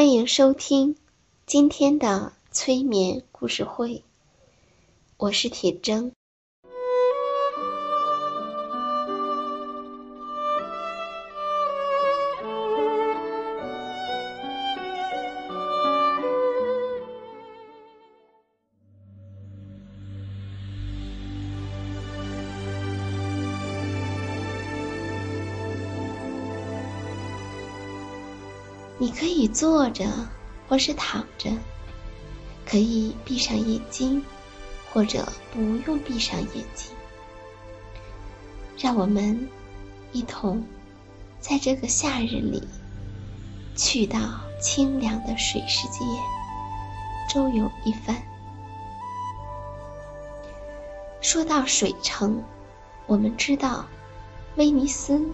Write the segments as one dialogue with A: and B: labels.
A: 欢迎收听今天的催眠故事会，我是铁铮。你可以坐着，或是躺着，可以闭上眼睛，或者不用闭上眼睛。让我们一同在这个夏日里，去到清凉的水世界，周游一番。说到水城，我们知道，威尼斯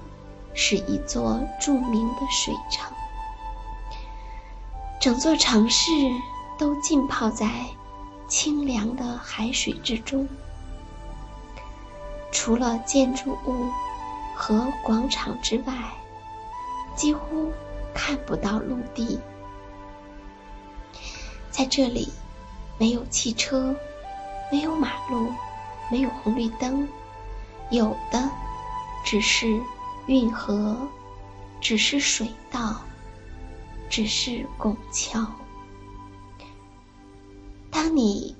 A: 是一座著名的水城。整座城市都浸泡在清凉的海水之中，除了建筑物和广场之外，几乎看不到陆地。在这里，没有汽车，没有马路，没有红绿灯，有的只是运河，只是水道。只是拱桥。当你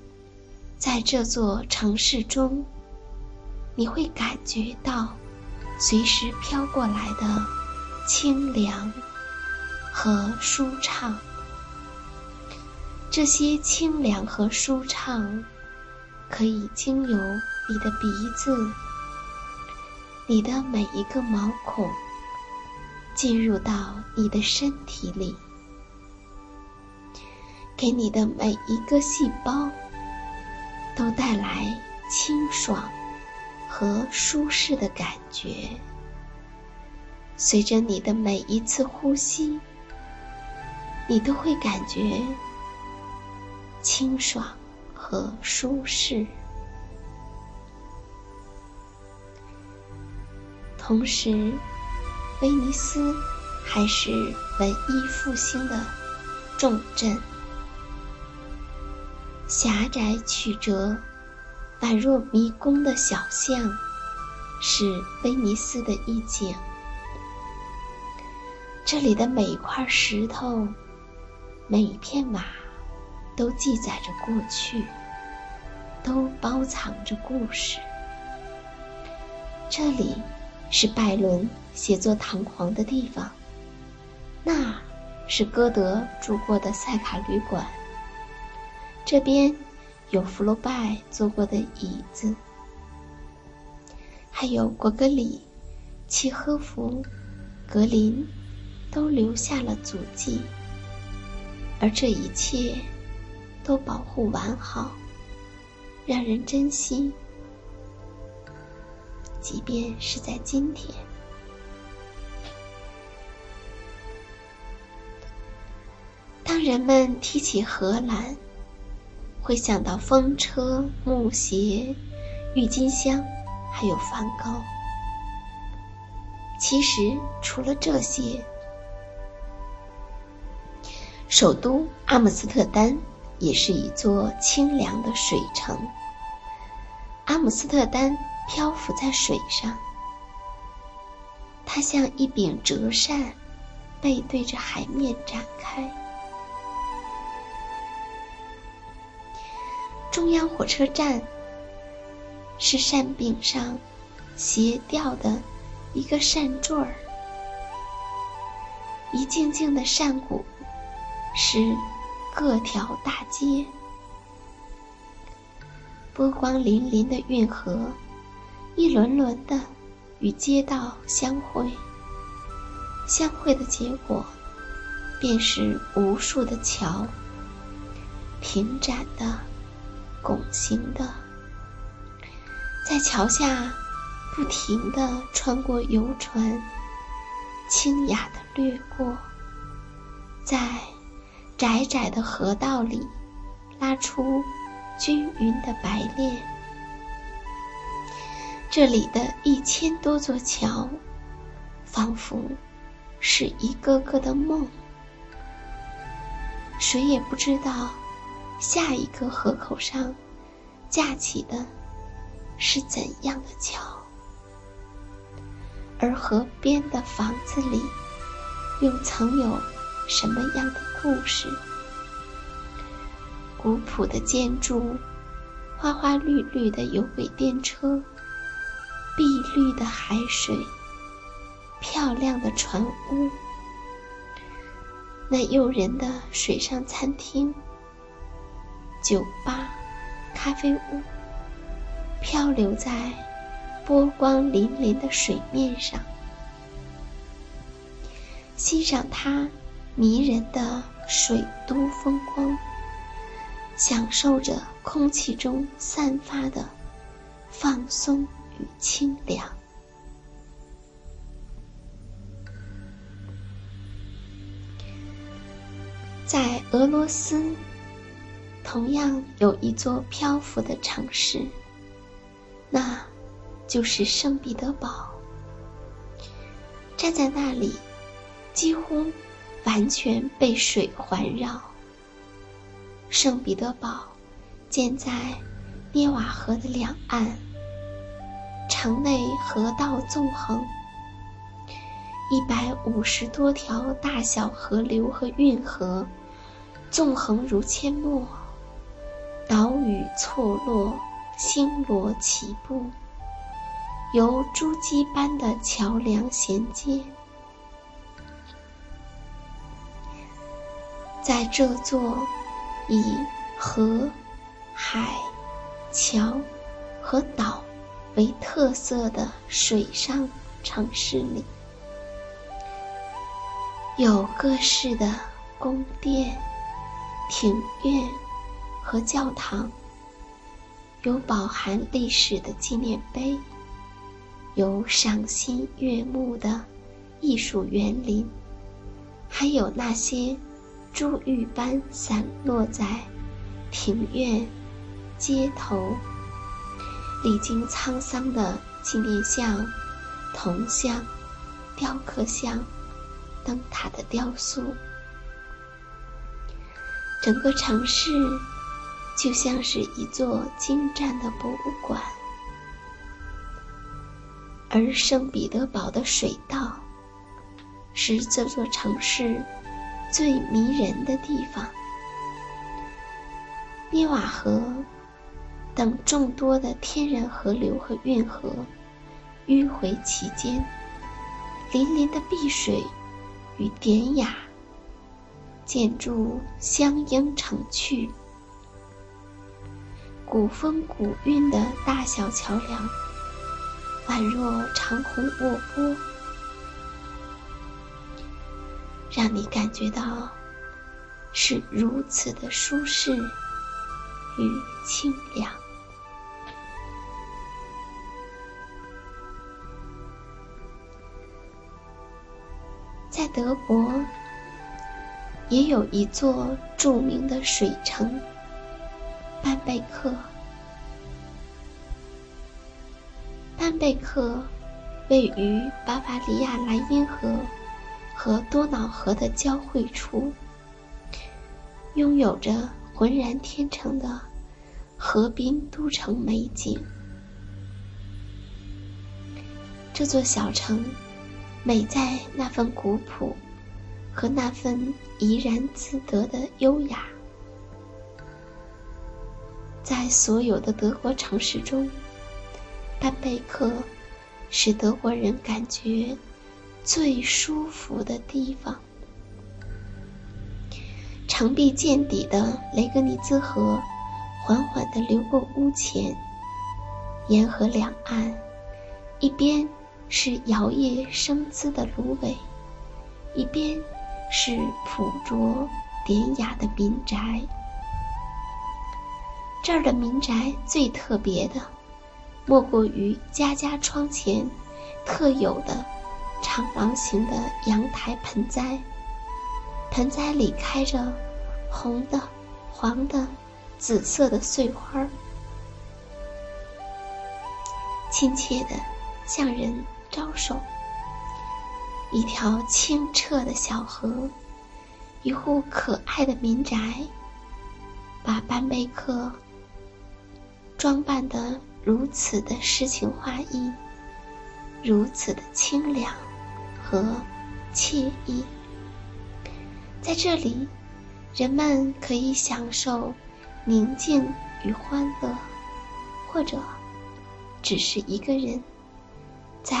A: 在这座城市中，你会感觉到随时飘过来的清凉和舒畅。这些清凉和舒畅，可以经由你的鼻子、你的每一个毛孔。进入到你的身体里，给你的每一个细胞都带来清爽和舒适的感觉。随着你的每一次呼吸，你都会感觉清爽和舒适，同时。威尼斯还是文艺复兴的重镇，狭窄曲折、宛若迷宫的小巷，是威尼斯的意境。这里的每一块石头、每一片瓦，都记载着过去，都包藏着故事。这里。是拜伦写作唐皇的地方，那是歌德住过的塞卡旅馆。这边有福楼拜坐过的椅子，还有果戈里、契诃夫、格林都留下了足迹，而这一切都保护完好，让人珍惜。即便是在今天，当人们提起荷兰，会想到风车、木鞋、郁金香，还有梵高。其实，除了这些，首都阿姆斯特丹也是一座清凉的水城。阿姆斯特丹漂浮在水上，它像一柄折扇，背对着海面展开。中央火车站是扇柄上斜吊的一个扇坠儿，一静静的扇骨是各条大街。波光粼粼的运河，一轮轮的与街道相会，相会的结果，便是无数的桥，平展的、拱形的，在桥下不停的穿过游船，清雅的掠过，在窄窄的河道里拉出。均匀的白练，这里的一千多座桥，仿佛是一个个的梦。谁也不知道下一个河口上架起的是怎样的桥，而河边的房子里又曾有什么样的故事？古朴的建筑，花花绿绿的有轨电车，碧绿的海水，漂亮的船屋，那诱人的水上餐厅、酒吧、咖啡屋，漂流在波光粼粼的水面上，欣赏它迷人的水都风光。享受着空气中散发的放松与清凉。在俄罗斯，同样有一座漂浮的城市，那就是圣彼得堡。站在那里，几乎完全被水环绕。圣彼得堡建在涅瓦河的两岸，城内河道纵横，一百五十多条大小河流和运河纵横如阡陌，岛屿错落，星罗棋布，由珠玑般的桥梁衔接，在这座。以河、海、桥和岛为特色的水上城市里，有各式的宫殿、庭院和教堂，有饱含历史的纪念碑，有赏心悦目的艺术园林，还有那些。珠玉般散落在庭院、街头，历经沧桑的纪念像、铜像、雕刻像、灯塔的雕塑，整个城市就像是一座精湛的博物馆。而圣彼得堡的水道，是这座城市。最迷人的地方，涅瓦河等众多的天然河流和运河迂回其间，粼粼的碧水与典雅建筑相映成趣，古风古韵的大小桥梁，宛若长虹卧波。让你感觉到是如此的舒适与清凉。在德国，也有一座著名的水城——班贝克。班贝克位于巴伐利亚莱茵河。和多瑙河的交汇处，拥有着浑然天成的河滨都城美景。这座小城，美在那份古朴和那份怡然自得的优雅。在所有的德国城市中，班贝克使德国人感觉最舒服的地方。长臂见底的雷格尼兹河缓缓地流过屋前，沿河两岸，一边是摇曳生姿的芦苇，一边是朴拙典雅的民宅。这儿的民宅最特别的，莫过于家家窗前特有的长廊形的阳台盆栽。盆栽里开着红的、黄的、紫色的碎花，亲切的像人招手。一条清澈的小河，一户可爱的民宅，把班贝克。装扮得如此的诗情画意，如此的清凉和惬意。在这里，人们可以享受宁静与欢乐，或者只是一个人在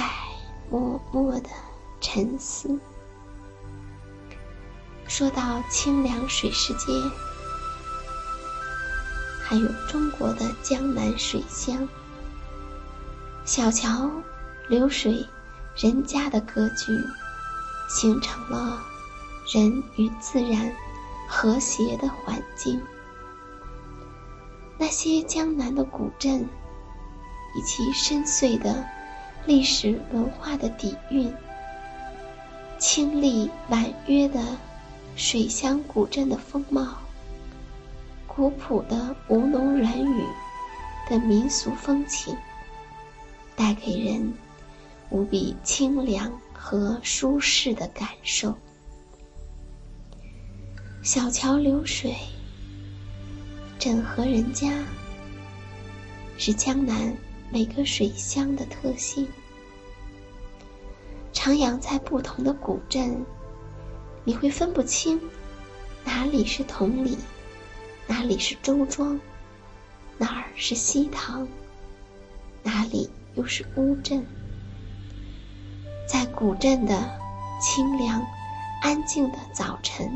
A: 默默的沉思。说到清凉水世界。还有中国的江南水乡，小桥流水人家的格局，形成了人与自然和谐的环境。那些江南的古镇，以其深邃的历史文化的底蕴，清丽婉约的水乡古镇的风貌。古朴的吴侬软语的民俗风情，带给人无比清凉和舒适的感受。小桥流水，镇河人家，是江南每个水乡的特性。徜徉在不同的古镇，你会分不清哪里是同里。哪里是周庄，哪儿是西塘，哪里又是乌镇？在古镇的清凉、安静的早晨，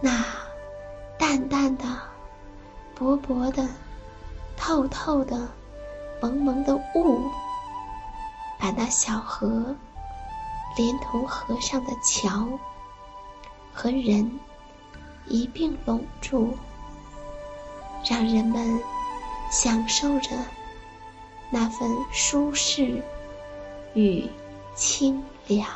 A: 那淡淡的、薄薄的、透透的、蒙蒙的雾，把那小河连同河上的桥和人。一并拢住，让人们享受着那份舒适与清凉。